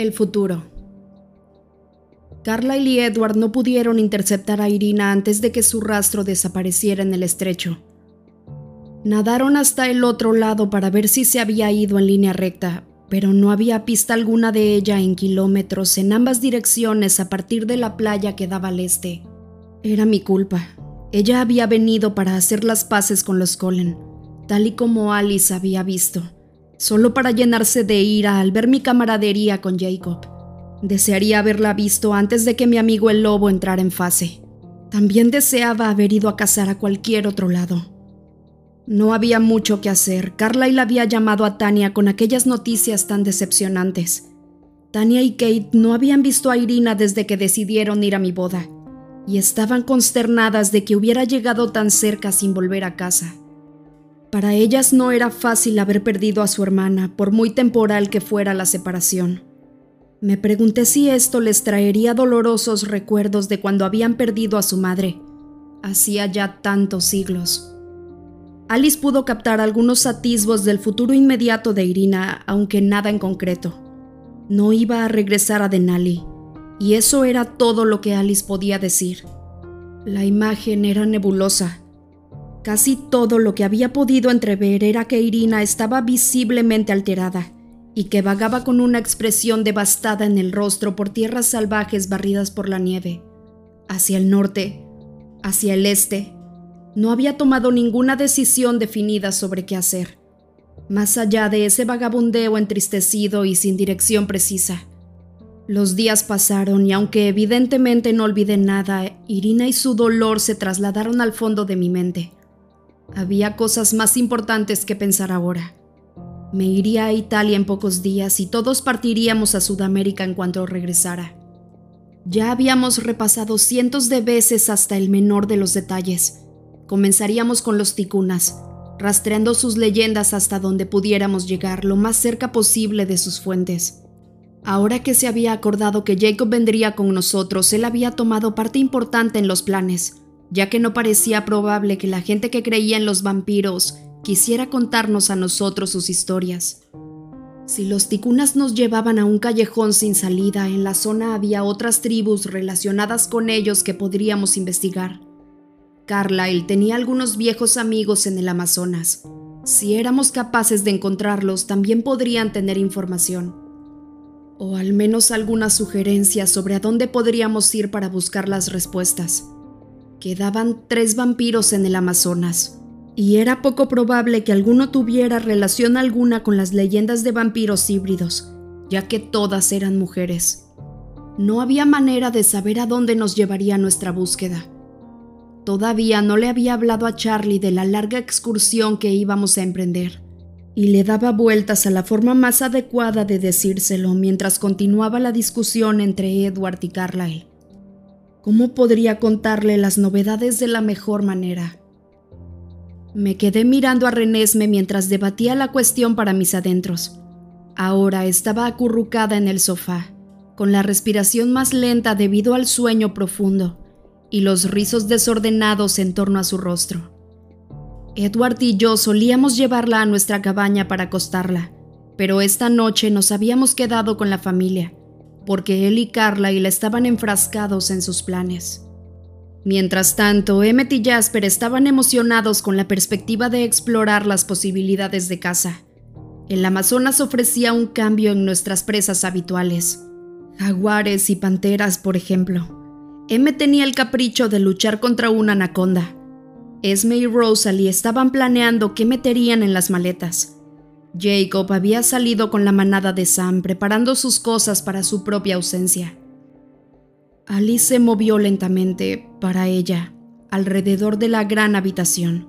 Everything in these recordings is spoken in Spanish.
El futuro. Carla y Edward no pudieron interceptar a Irina antes de que su rastro desapareciera en el estrecho. Nadaron hasta el otro lado para ver si se había ido en línea recta, pero no había pista alguna de ella en kilómetros en ambas direcciones a partir de la playa que daba al este. Era mi culpa. Ella había venido para hacer las paces con los Cullen, tal y como Alice había visto solo para llenarse de ira al ver mi camaradería con Jacob. Desearía haberla visto antes de que mi amigo el lobo entrara en fase. También deseaba haber ido a cazar a cualquier otro lado. No había mucho que hacer. Carlyle había llamado a Tania con aquellas noticias tan decepcionantes. Tania y Kate no habían visto a Irina desde que decidieron ir a mi boda, y estaban consternadas de que hubiera llegado tan cerca sin volver a casa. Para ellas no era fácil haber perdido a su hermana, por muy temporal que fuera la separación. Me pregunté si esto les traería dolorosos recuerdos de cuando habían perdido a su madre, hacía ya tantos siglos. Alice pudo captar algunos atisbos del futuro inmediato de Irina, aunque nada en concreto. No iba a regresar a Denali, y eso era todo lo que Alice podía decir. La imagen era nebulosa, Casi todo lo que había podido entrever era que Irina estaba visiblemente alterada y que vagaba con una expresión devastada en el rostro por tierras salvajes barridas por la nieve. Hacia el norte, hacia el este, no había tomado ninguna decisión definida sobre qué hacer, más allá de ese vagabundeo entristecido y sin dirección precisa. Los días pasaron y aunque evidentemente no olvidé nada, Irina y su dolor se trasladaron al fondo de mi mente. Había cosas más importantes que pensar ahora. Me iría a Italia en pocos días y todos partiríamos a Sudamérica en cuanto regresara. Ya habíamos repasado cientos de veces hasta el menor de los detalles. Comenzaríamos con los ticunas, rastreando sus leyendas hasta donde pudiéramos llegar lo más cerca posible de sus fuentes. Ahora que se había acordado que Jacob vendría con nosotros, él había tomado parte importante en los planes ya que no parecía probable que la gente que creía en los vampiros quisiera contarnos a nosotros sus historias. Si los ticunas nos llevaban a un callejón sin salida, en la zona había otras tribus relacionadas con ellos que podríamos investigar. Carlyle tenía algunos viejos amigos en el Amazonas. Si éramos capaces de encontrarlos, también podrían tener información. O al menos algunas sugerencias sobre a dónde podríamos ir para buscar las respuestas. Quedaban tres vampiros en el Amazonas, y era poco probable que alguno tuviera relación alguna con las leyendas de vampiros híbridos, ya que todas eran mujeres. No había manera de saber a dónde nos llevaría nuestra búsqueda. Todavía no le había hablado a Charlie de la larga excursión que íbamos a emprender, y le daba vueltas a la forma más adecuada de decírselo mientras continuaba la discusión entre Edward y Carlyle. ¿Cómo podría contarle las novedades de la mejor manera? Me quedé mirando a Renesme mientras debatía la cuestión para mis adentros. Ahora estaba acurrucada en el sofá, con la respiración más lenta debido al sueño profundo y los rizos desordenados en torno a su rostro. Edward y yo solíamos llevarla a nuestra cabaña para acostarla, pero esta noche nos habíamos quedado con la familia porque él y la estaban enfrascados en sus planes. Mientras tanto, Emmet y Jasper estaban emocionados con la perspectiva de explorar las posibilidades de caza. El Amazonas ofrecía un cambio en nuestras presas habituales. Jaguares y panteras, por ejemplo. Emmet tenía el capricho de luchar contra una anaconda. Esme y Rosalie estaban planeando qué meterían en las maletas. Jacob había salido con la manada de Sam preparando sus cosas para su propia ausencia. Alice se movió lentamente, para ella, alrededor de la gran habitación,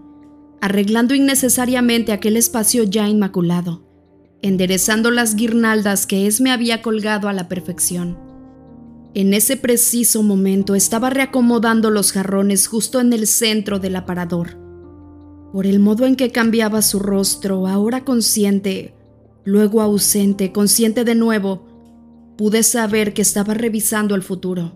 arreglando innecesariamente aquel espacio ya inmaculado, enderezando las guirnaldas que Esme había colgado a la perfección. En ese preciso momento estaba reacomodando los jarrones justo en el centro del aparador por el modo en que cambiaba su rostro, ahora consciente, luego ausente, consciente de nuevo, pude saber que estaba revisando el futuro.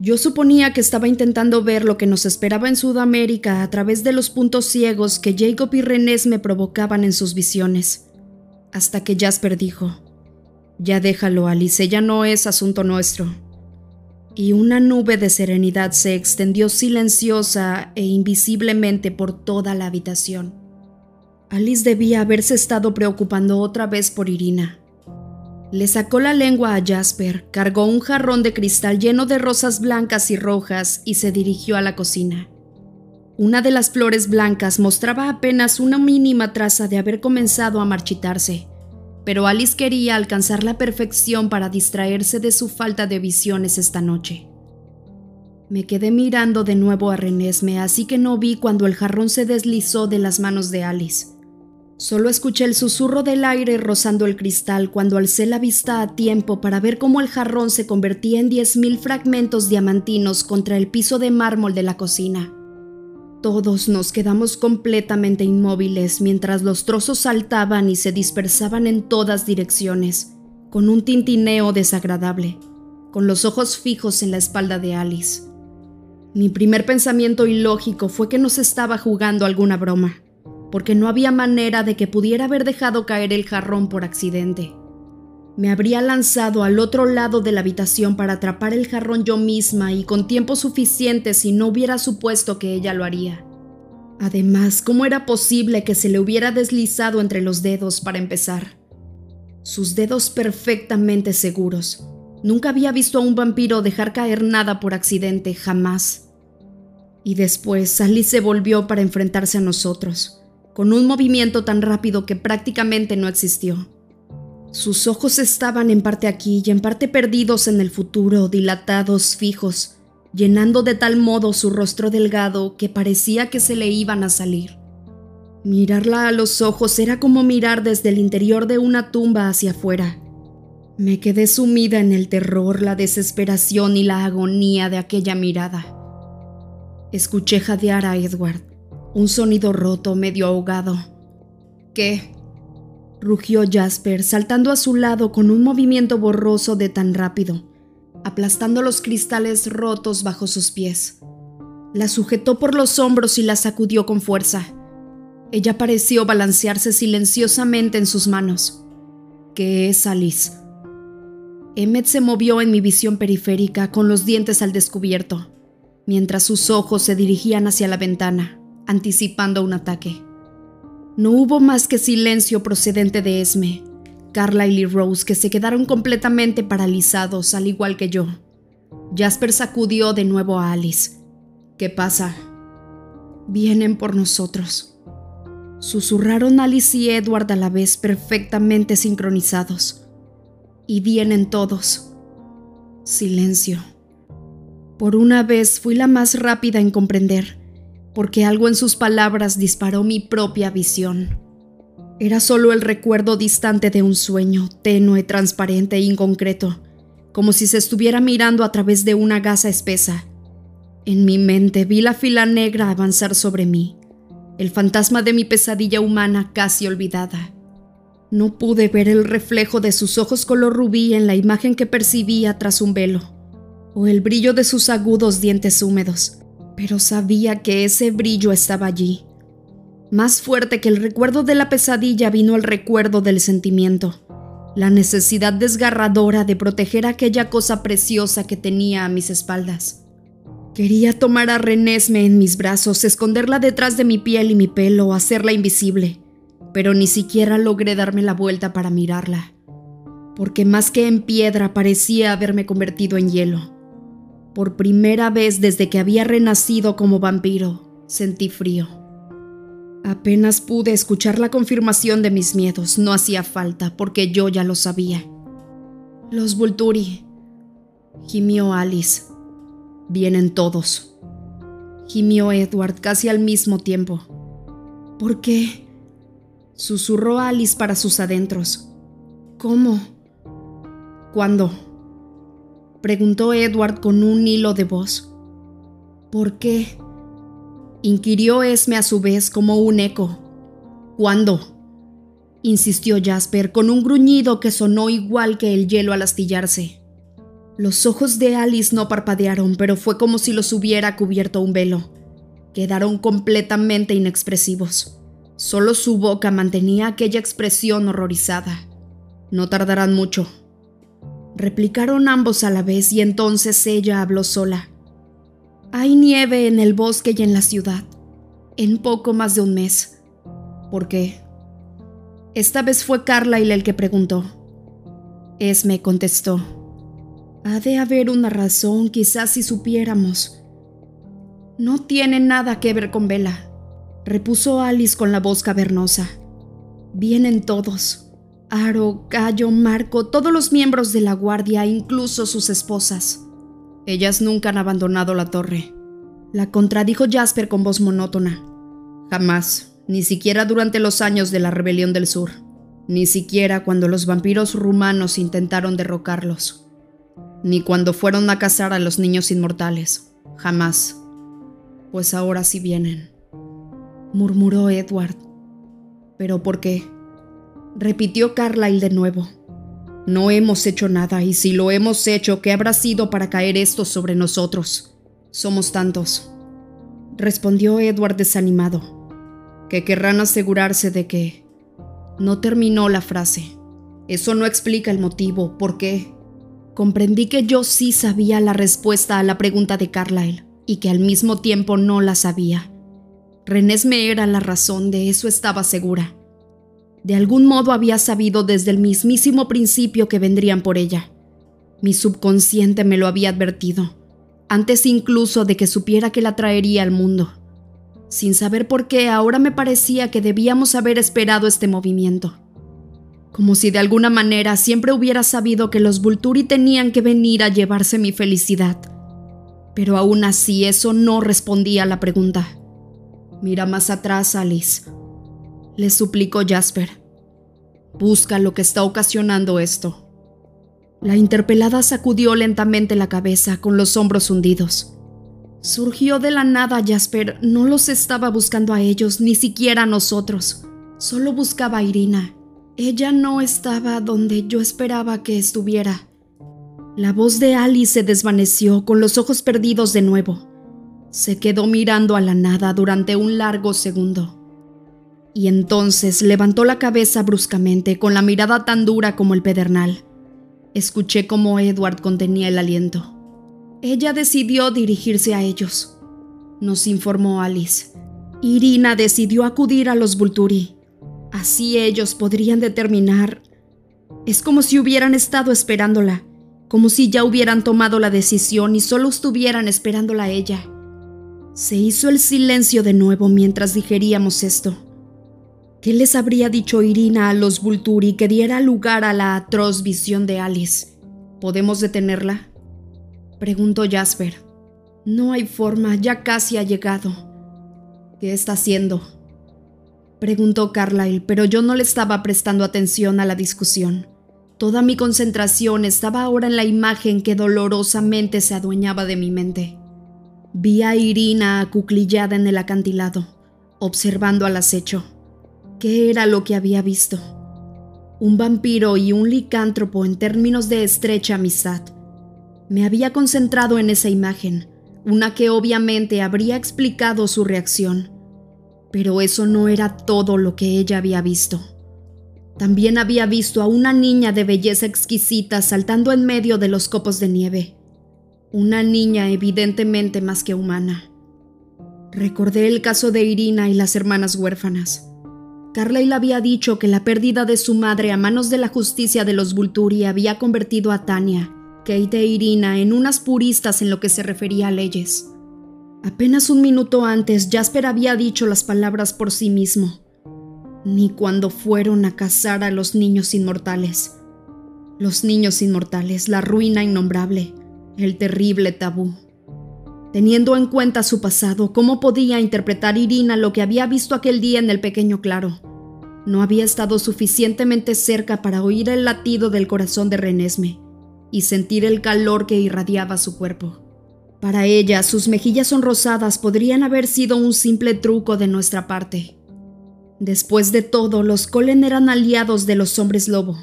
Yo suponía que estaba intentando ver lo que nos esperaba en Sudamérica a través de los puntos ciegos que Jacob y Renés me provocaban en sus visiones, hasta que Jasper dijo, Ya déjalo, Alice, ya no es asunto nuestro. Y una nube de serenidad se extendió silenciosa e invisiblemente por toda la habitación. Alice debía haberse estado preocupando otra vez por Irina. Le sacó la lengua a Jasper, cargó un jarrón de cristal lleno de rosas blancas y rojas y se dirigió a la cocina. Una de las flores blancas mostraba apenas una mínima traza de haber comenzado a marchitarse pero Alice quería alcanzar la perfección para distraerse de su falta de visiones esta noche. Me quedé mirando de nuevo a Renesme, así que no vi cuando el jarrón se deslizó de las manos de Alice. Solo escuché el susurro del aire rozando el cristal cuando alcé la vista a tiempo para ver cómo el jarrón se convertía en diez mil fragmentos diamantinos contra el piso de mármol de la cocina. Todos nos quedamos completamente inmóviles mientras los trozos saltaban y se dispersaban en todas direcciones, con un tintineo desagradable, con los ojos fijos en la espalda de Alice. Mi primer pensamiento ilógico fue que nos estaba jugando alguna broma, porque no había manera de que pudiera haber dejado caer el jarrón por accidente. Me habría lanzado al otro lado de la habitación para atrapar el jarrón yo misma y con tiempo suficiente si no hubiera supuesto que ella lo haría. Además, ¿cómo era posible que se le hubiera deslizado entre los dedos para empezar? Sus dedos perfectamente seguros. Nunca había visto a un vampiro dejar caer nada por accidente, jamás. Y después Sally se volvió para enfrentarse a nosotros, con un movimiento tan rápido que prácticamente no existió. Sus ojos estaban en parte aquí y en parte perdidos en el futuro, dilatados, fijos, llenando de tal modo su rostro delgado que parecía que se le iban a salir. Mirarla a los ojos era como mirar desde el interior de una tumba hacia afuera. Me quedé sumida en el terror, la desesperación y la agonía de aquella mirada. Escuché jadear a Edward, un sonido roto, medio ahogado. ¿Qué? Rugió Jasper, saltando a su lado con un movimiento borroso de tan rápido, aplastando los cristales rotos bajo sus pies. La sujetó por los hombros y la sacudió con fuerza. Ella pareció balancearse silenciosamente en sus manos. ¿Qué es Alice? Emmet se movió en mi visión periférica con los dientes al descubierto, mientras sus ojos se dirigían hacia la ventana, anticipando un ataque. No hubo más que silencio procedente de Esme, Carla y Rose, que se quedaron completamente paralizados, al igual que yo. Jasper sacudió de nuevo a Alice. ¿Qué pasa? Vienen por nosotros. Susurraron Alice y Edward a la vez perfectamente sincronizados. Y vienen todos. Silencio. Por una vez fui la más rápida en comprender porque algo en sus palabras disparó mi propia visión. Era solo el recuerdo distante de un sueño, tenue, transparente e inconcreto, como si se estuviera mirando a través de una gasa espesa. En mi mente vi la fila negra avanzar sobre mí, el fantasma de mi pesadilla humana casi olvidada. No pude ver el reflejo de sus ojos color rubí en la imagen que percibía tras un velo, o el brillo de sus agudos dientes húmedos, pero sabía que ese brillo estaba allí. Más fuerte que el recuerdo de la pesadilla vino el recuerdo del sentimiento, la necesidad desgarradora de proteger aquella cosa preciosa que tenía a mis espaldas. Quería tomar a Renesme en mis brazos, esconderla detrás de mi piel y mi pelo, hacerla invisible, pero ni siquiera logré darme la vuelta para mirarla, porque más que en piedra parecía haberme convertido en hielo. Por primera vez desde que había renacido como vampiro, sentí frío. Apenas pude escuchar la confirmación de mis miedos, no hacía falta, porque yo ya lo sabía. Los Vulturi, gimió Alice. Vienen todos. Gimió Edward casi al mismo tiempo. ¿Por qué? Susurró Alice para sus adentros. ¿Cómo? ¿Cuándo? Preguntó Edward con un hilo de voz. ¿Por qué? inquirió Esme a su vez como un eco. ¿Cuándo? insistió Jasper con un gruñido que sonó igual que el hielo al astillarse. Los ojos de Alice no parpadearon, pero fue como si los hubiera cubierto un velo. Quedaron completamente inexpresivos. Solo su boca mantenía aquella expresión horrorizada. No tardarán mucho, replicaron ambos a la vez y entonces ella habló sola. Hay nieve en el bosque y en la ciudad, en poco más de un mes. ¿Por qué? Esta vez fue Carlyle el que preguntó. Esme contestó. Ha de haber una razón, quizás si supiéramos. No tiene nada que ver con Vela, repuso Alice con la voz cavernosa. Vienen todos. Aro, Gallo, Marco, todos los miembros de la guardia, incluso sus esposas. Ellas nunca han abandonado la torre. La contradijo Jasper con voz monótona. Jamás, ni siquiera durante los años de la rebelión del sur, ni siquiera cuando los vampiros rumanos intentaron derrocarlos, ni cuando fueron a cazar a los niños inmortales. Jamás. Pues ahora sí vienen, murmuró Edward. ¿Pero por qué? Repitió Carlyle de nuevo. No hemos hecho nada, y si lo hemos hecho, ¿qué habrá sido para caer esto sobre nosotros? Somos tantos, respondió Edward desanimado, que querrán asegurarse de que... No terminó la frase. Eso no explica el motivo, ¿por qué? Comprendí que yo sí sabía la respuesta a la pregunta de Carlyle y que al mismo tiempo no la sabía. me era la razón, de eso estaba segura. De algún modo había sabido desde el mismísimo principio que vendrían por ella. Mi subconsciente me lo había advertido, antes incluso de que supiera que la traería al mundo. Sin saber por qué, ahora me parecía que debíamos haber esperado este movimiento. Como si de alguna manera siempre hubiera sabido que los Vulturi tenían que venir a llevarse mi felicidad. Pero aún así eso no respondía a la pregunta. Mira más atrás, Alice le suplicó Jasper. Busca lo que está ocasionando esto. La interpelada sacudió lentamente la cabeza con los hombros hundidos. Surgió de la nada Jasper, no los estaba buscando a ellos, ni siquiera a nosotros. Solo buscaba a Irina. Ella no estaba donde yo esperaba que estuviera. La voz de Alice se desvaneció con los ojos perdidos de nuevo. Se quedó mirando a la nada durante un largo segundo y entonces levantó la cabeza bruscamente con la mirada tan dura como el pedernal. Escuché cómo Edward contenía el aliento. Ella decidió dirigirse a ellos. Nos informó Alice. Irina decidió acudir a los Vulturi. Así ellos podrían determinar. Es como si hubieran estado esperándola, como si ya hubieran tomado la decisión y solo estuvieran esperándola a ella. Se hizo el silencio de nuevo mientras digeríamos esto. ¿Qué les habría dicho Irina a los Vulturi que diera lugar a la atroz visión de Alice? ¿Podemos detenerla? Preguntó Jasper. No hay forma, ya casi ha llegado. ¿Qué está haciendo? Preguntó Carlyle, pero yo no le estaba prestando atención a la discusión. Toda mi concentración estaba ahora en la imagen que dolorosamente se adueñaba de mi mente. Vi a Irina acuclillada en el acantilado, observando al acecho. ¿Qué era lo que había visto? Un vampiro y un licántropo en términos de estrecha amistad. Me había concentrado en esa imagen, una que obviamente habría explicado su reacción. Pero eso no era todo lo que ella había visto. También había visto a una niña de belleza exquisita saltando en medio de los copos de nieve. Una niña evidentemente más que humana. Recordé el caso de Irina y las hermanas huérfanas. Carlyle había dicho que la pérdida de su madre a manos de la justicia de los Vulturi había convertido a Tania, Kate e Irina en unas puristas en lo que se refería a leyes. Apenas un minuto antes, Jasper había dicho las palabras por sí mismo, ni cuando fueron a cazar a los niños inmortales. Los niños inmortales, la ruina innombrable, el terrible tabú. Teniendo en cuenta su pasado, ¿cómo podía interpretar Irina lo que había visto aquel día en el pequeño claro? No había estado suficientemente cerca para oír el latido del corazón de Renesme y sentir el calor que irradiaba su cuerpo. Para ella, sus mejillas sonrosadas podrían haber sido un simple truco de nuestra parte. Después de todo, los Colen eran aliados de los hombres lobo.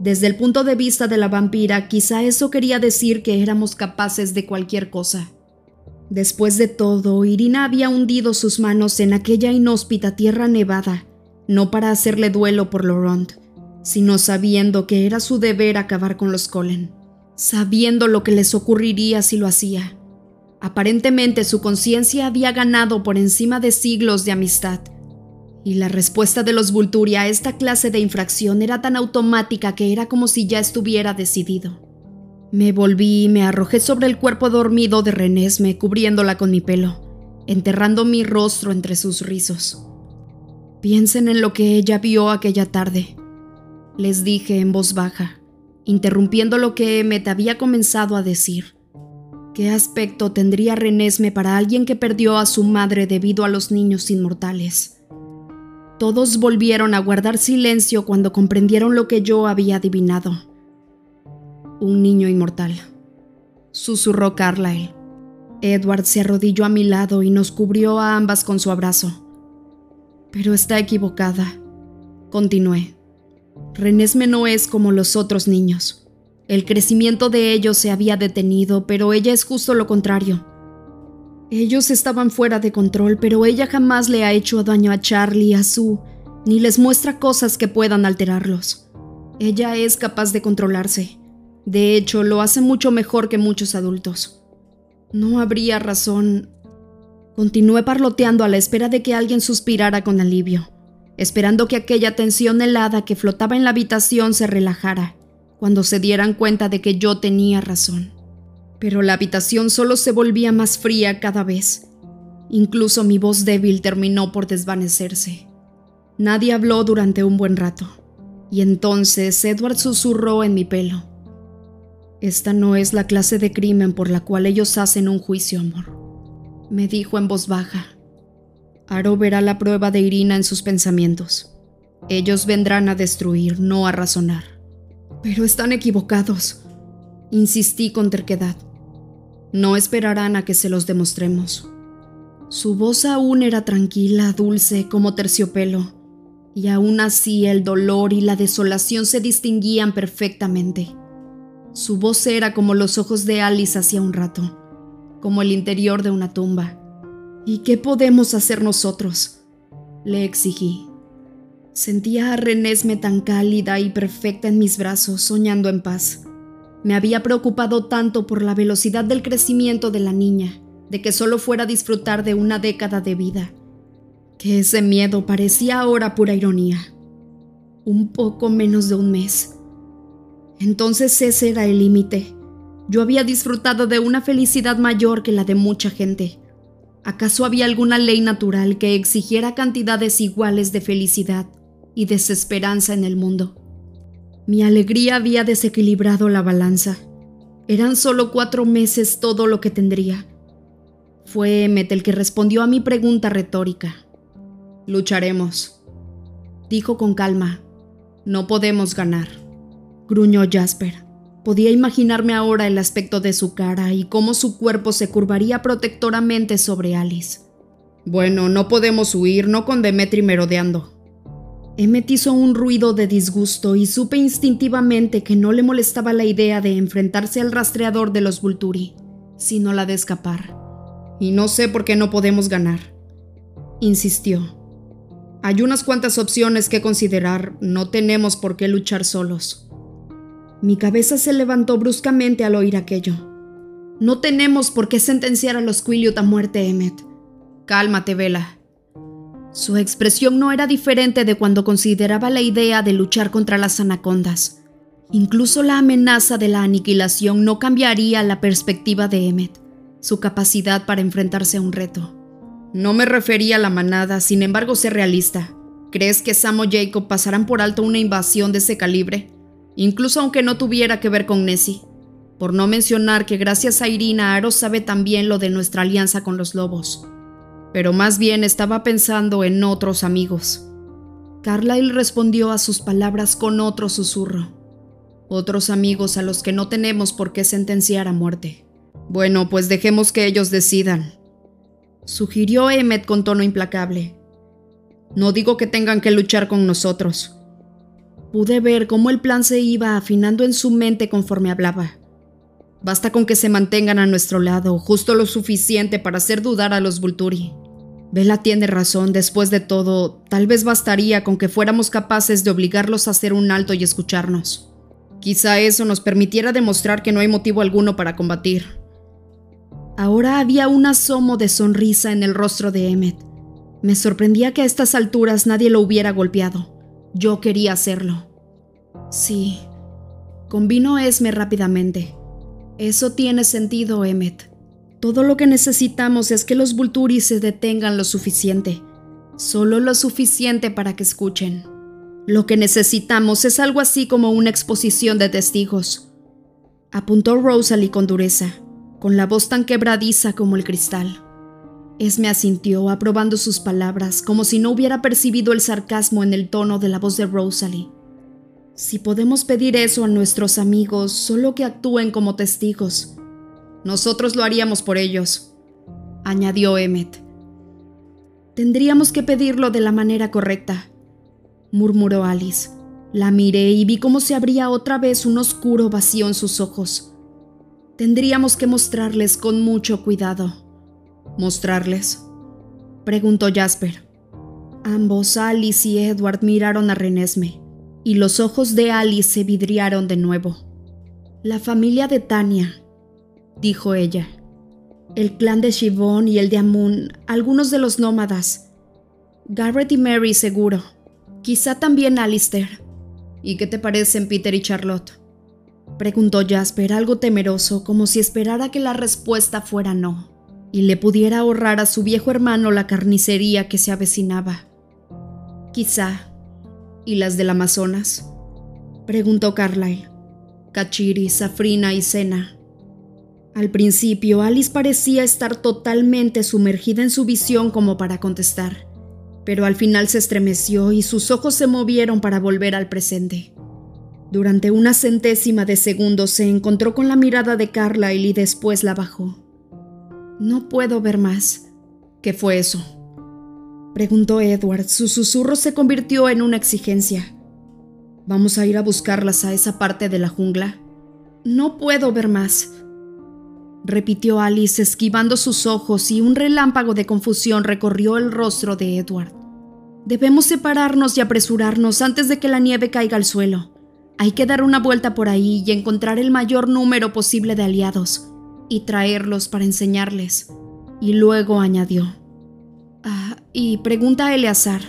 Desde el punto de vista de la vampira, quizá eso quería decir que éramos capaces de cualquier cosa. Después de todo, Irina había hundido sus manos en aquella inhóspita tierra nevada, no para hacerle duelo por Laurent, sino sabiendo que era su deber acabar con los Colen, sabiendo lo que les ocurriría si lo hacía. Aparentemente su conciencia había ganado por encima de siglos de amistad, y la respuesta de los Vulturi a esta clase de infracción era tan automática que era como si ya estuviera decidido. Me volví y me arrojé sobre el cuerpo dormido de Renesme, cubriéndola con mi pelo, enterrando mi rostro entre sus rizos. Piensen en lo que ella vio aquella tarde, les dije en voz baja, interrumpiendo lo que Emmet había comenzado a decir. ¿Qué aspecto tendría Renesme para alguien que perdió a su madre debido a los niños inmortales? Todos volvieron a guardar silencio cuando comprendieron lo que yo había adivinado. Un niño inmortal, susurró Carlyle. Edward se arrodilló a mi lado y nos cubrió a ambas con su abrazo. Pero está equivocada, continué. Renesme no es como los otros niños. El crecimiento de ellos se había detenido, pero ella es justo lo contrario. Ellos estaban fuera de control, pero ella jamás le ha hecho daño a Charlie, a Sue, ni les muestra cosas que puedan alterarlos. Ella es capaz de controlarse. De hecho, lo hace mucho mejor que muchos adultos. No habría razón. Continué parloteando a la espera de que alguien suspirara con alivio, esperando que aquella tensión helada que flotaba en la habitación se relajara, cuando se dieran cuenta de que yo tenía razón pero la habitación solo se volvía más fría cada vez. Incluso mi voz débil terminó por desvanecerse. Nadie habló durante un buen rato, y entonces Edward susurró en mi pelo. Esta no es la clase de crimen por la cual ellos hacen un juicio, amor, me dijo en voz baja. Aro verá la prueba de Irina en sus pensamientos. Ellos vendrán a destruir, no a razonar. Pero están equivocados, insistí con terquedad. No esperarán a que se los demostremos. Su voz aún era tranquila, dulce, como terciopelo, y aún así el dolor y la desolación se distinguían perfectamente. Su voz era como los ojos de Alice hacía un rato, como el interior de una tumba. ¿Y qué podemos hacer nosotros? Le exigí. Sentía a Renesme tan cálida y perfecta en mis brazos, soñando en paz. Me había preocupado tanto por la velocidad del crecimiento de la niña, de que solo fuera a disfrutar de una década de vida, que ese miedo parecía ahora pura ironía. Un poco menos de un mes. Entonces ese era el límite. Yo había disfrutado de una felicidad mayor que la de mucha gente. ¿Acaso había alguna ley natural que exigiera cantidades iguales de felicidad y desesperanza en el mundo? Mi alegría había desequilibrado la balanza. Eran solo cuatro meses todo lo que tendría. Fue Emmet el que respondió a mi pregunta retórica. Lucharemos, dijo con calma. No podemos ganar, gruñó Jasper. Podía imaginarme ahora el aspecto de su cara y cómo su cuerpo se curvaría protectoramente sobre Alice. Bueno, no podemos huir, no con Demetri merodeando, Emmet hizo un ruido de disgusto y supe instintivamente que no le molestaba la idea de enfrentarse al rastreador de los Vulturi, sino la de escapar. Y no sé por qué no podemos ganar, insistió. Hay unas cuantas opciones que considerar, no tenemos por qué luchar solos. Mi cabeza se levantó bruscamente al oír aquello. No tenemos por qué sentenciar a los Quilliot a muerte, Emmet. Cálmate, Vela. Su expresión no era diferente de cuando consideraba la idea de luchar contra las anacondas. Incluso la amenaza de la aniquilación no cambiaría la perspectiva de Emmet, su capacidad para enfrentarse a un reto. No me refería a la manada, sin embargo, sé realista. ¿Crees que Sam o Jacob pasarán por alto una invasión de ese calibre? Incluso aunque no tuviera que ver con Nessie. Por no mencionar que gracias a Irina Aro sabe también lo de nuestra alianza con los lobos pero más bien estaba pensando en otros amigos. Carlyle respondió a sus palabras con otro susurro. Otros amigos a los que no tenemos por qué sentenciar a muerte. Bueno, pues dejemos que ellos decidan, sugirió Emmet con tono implacable. No digo que tengan que luchar con nosotros. Pude ver cómo el plan se iba afinando en su mente conforme hablaba. Basta con que se mantengan a nuestro lado, justo lo suficiente para hacer dudar a los Vulturi. Bella tiene razón, después de todo, tal vez bastaría con que fuéramos capaces de obligarlos a hacer un alto y escucharnos. Quizá eso nos permitiera demostrar que no hay motivo alguno para combatir. Ahora había un asomo de sonrisa en el rostro de Emmet. Me sorprendía que a estas alturas nadie lo hubiera golpeado. Yo quería hacerlo. Sí, convino Esme rápidamente. Eso tiene sentido, Emmet. Todo lo que necesitamos es que los Vulturi se detengan lo suficiente, solo lo suficiente para que escuchen. Lo que necesitamos es algo así como una exposición de testigos. Apuntó Rosalie con dureza, con la voz tan quebradiza como el cristal. Esme asintió, aprobando sus palabras, como si no hubiera percibido el sarcasmo en el tono de la voz de Rosalie. Si podemos pedir eso a nuestros amigos, solo que actúen como testigos, nosotros lo haríamos por ellos, añadió Emmet. Tendríamos que pedirlo de la manera correcta, murmuró Alice. La miré y vi cómo se abría otra vez un oscuro vacío en sus ojos. Tendríamos que mostrarles con mucho cuidado. ¿Mostrarles? preguntó Jasper. Ambos, Alice y Edward, miraron a Renesme, y los ojos de Alice se vidriaron de nuevo. La familia de Tania, dijo ella. El clan de Shivon y el de Amun, algunos de los nómadas. Garrett y Mary seguro. Quizá también Alistair. ¿Y qué te parecen Peter y Charlotte? Preguntó Jasper algo temeroso, como si esperara que la respuesta fuera no, y le pudiera ahorrar a su viejo hermano la carnicería que se avecinaba. Quizá. ¿Y las del Amazonas? Preguntó Carlyle. Kachiri, Safrina y Sena. Al principio, Alice parecía estar totalmente sumergida en su visión como para contestar, pero al final se estremeció y sus ojos se movieron para volver al presente. Durante una centésima de segundo se encontró con la mirada de Carlyle y después la bajó. No puedo ver más. ¿Qué fue eso? Preguntó Edward. Su susurro se convirtió en una exigencia. ¿Vamos a ir a buscarlas a esa parte de la jungla? No puedo ver más repitió Alice esquivando sus ojos y un relámpago de confusión recorrió el rostro de Edward. Debemos separarnos y apresurarnos antes de que la nieve caiga al suelo. Hay que dar una vuelta por ahí y encontrar el mayor número posible de aliados y traerlos para enseñarles. Y luego añadió. Ah, y pregunta a Eleazar.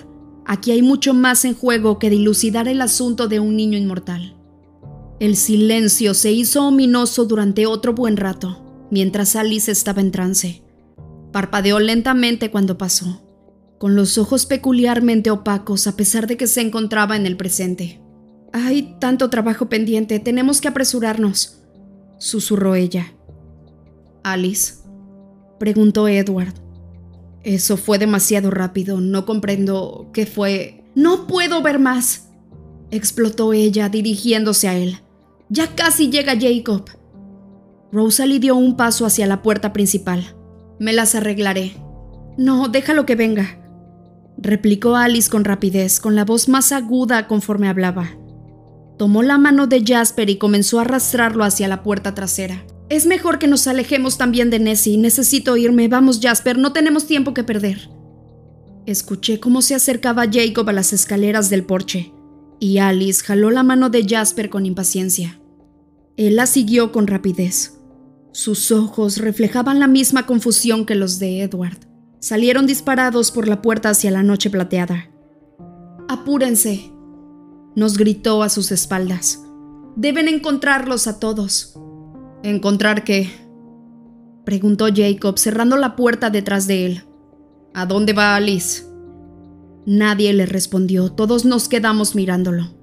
Aquí hay mucho más en juego que dilucidar el asunto de un niño inmortal. El silencio se hizo ominoso durante otro buen rato mientras Alice estaba en trance. Parpadeó lentamente cuando pasó, con los ojos peculiarmente opacos a pesar de que se encontraba en el presente. Hay tanto trabajo pendiente, tenemos que apresurarnos, susurró ella. Alice, preguntó Edward. Eso fue demasiado rápido, no comprendo qué fue. No puedo ver más, explotó ella dirigiéndose a él. Ya casi llega Jacob. Rosalie dio un paso hacia la puerta principal. Me las arreglaré. No, déjalo que venga, replicó Alice con rapidez, con la voz más aguda conforme hablaba. Tomó la mano de Jasper y comenzó a arrastrarlo hacia la puerta trasera. Es mejor que nos alejemos también de Nessie. Necesito irme. Vamos, Jasper, no tenemos tiempo que perder. Escuché cómo se acercaba Jacob a las escaleras del porche, y Alice jaló la mano de Jasper con impaciencia. Él la siguió con rapidez. Sus ojos reflejaban la misma confusión que los de Edward. Salieron disparados por la puerta hacia la noche plateada. Apúrense, nos gritó a sus espaldas. Deben encontrarlos a todos. ¿Encontrar qué? preguntó Jacob, cerrando la puerta detrás de él. ¿A dónde va Alice? Nadie le respondió, todos nos quedamos mirándolo.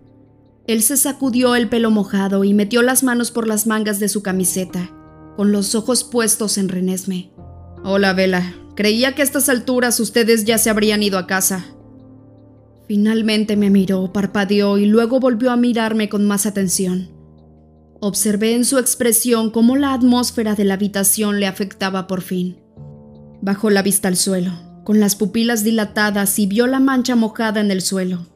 Él se sacudió el pelo mojado y metió las manos por las mangas de su camiseta con los ojos puestos en Renesme. Hola, Vela. Creía que a estas alturas ustedes ya se habrían ido a casa. Finalmente me miró, parpadeó y luego volvió a mirarme con más atención. Observé en su expresión cómo la atmósfera de la habitación le afectaba por fin. Bajó la vista al suelo, con las pupilas dilatadas y vio la mancha mojada en el suelo,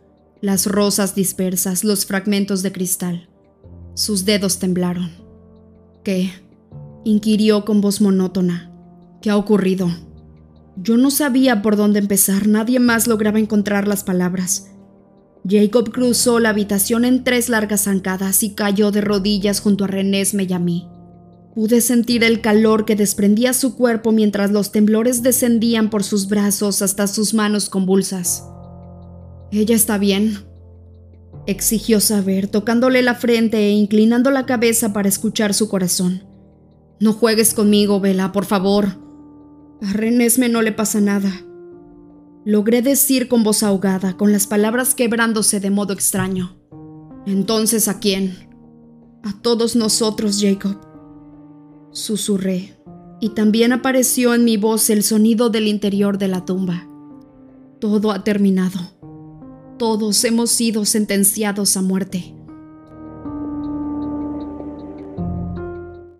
las rosas dispersas, los fragmentos de cristal. Sus dedos temblaron. ¿Qué? inquirió con voz monótona. ¿Qué ha ocurrido? Yo no sabía por dónde empezar, nadie más lograba encontrar las palabras. Jacob cruzó la habitación en tres largas zancadas y cayó de rodillas junto a Renesme y a mí. Pude sentir el calor que desprendía su cuerpo mientras los temblores descendían por sus brazos hasta sus manos convulsas. Ella está bien, exigió saber, tocándole la frente e inclinando la cabeza para escuchar su corazón. No juegues conmigo, Vela, por favor. A Renesme no le pasa nada. Logré decir con voz ahogada, con las palabras quebrándose de modo extraño. Entonces, ¿a quién? A todos nosotros, Jacob. Susurré, y también apareció en mi voz el sonido del interior de la tumba. Todo ha terminado. Todos hemos sido sentenciados a muerte.